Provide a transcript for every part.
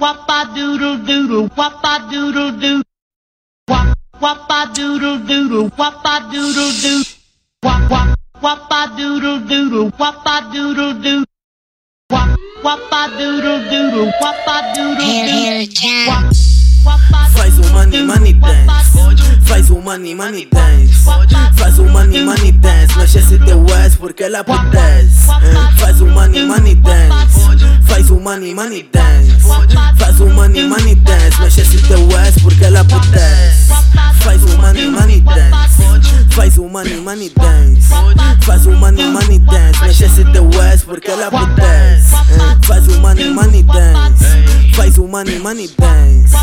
Wapa doodle doodle, wapa doodle doo. Wap wapa doodle doodle, wapa doodle doo. Wap wap wapa doodle doodle, wapa doodle doo. Wap wapa doodle doodle, wapa doodle doo. Wap wapa Faz o money, money dance. Faz o money, money dance. Faz o money, money dance. Não esquece de West porque ela apetece. Faz o money, money dance. Faz o money, money dance. Faz o money, money dance. Não esquece de West porque ela apetece. Faz o money, money dance. Faz o money, money dance. Faz o money, money dance. Não esquece de West porque ela apetece. Faz o money, money dance. Faz o money, money dance.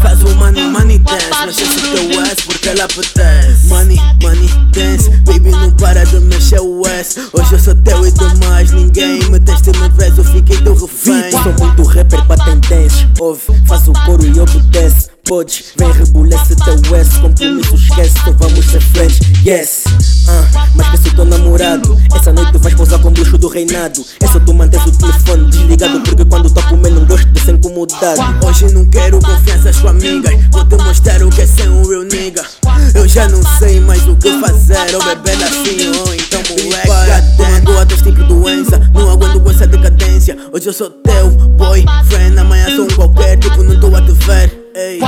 Faz o money, money dance. Mas esse teu ass porque ela apetece. Money, money dance. Baby, não para de mexer o ass. Hoje eu sou teu e demais. Ninguém me testa me vez. Eu fiquei teu refém. Sou muito rapper pra tendência Ouve, faz o coro e obedece Podes, vem rebulece teu S Compromisso esquece, então vamos ser frente Yes, ah, mas penso teu namorado Essa noite vais pousar com o bruxo do reinado É só tu manteres o telefone desligado Porque quando tô comendo não gosto de ser incomodado Hoje não quero confianças com amigas. Vou te mostrar o que é ser um real nigga. Eu já não sei mais o que fazer. Ou beber assim, ou Hoje eu sou teu boyfriend. Amanhã sou um qualquer, tipo, não tô a te ver. Ei.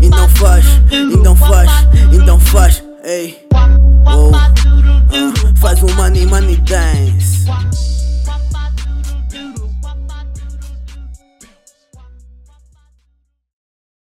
E não faz, e não faz, e não faz. Ei. Oh. Ah, faz um money, money dance.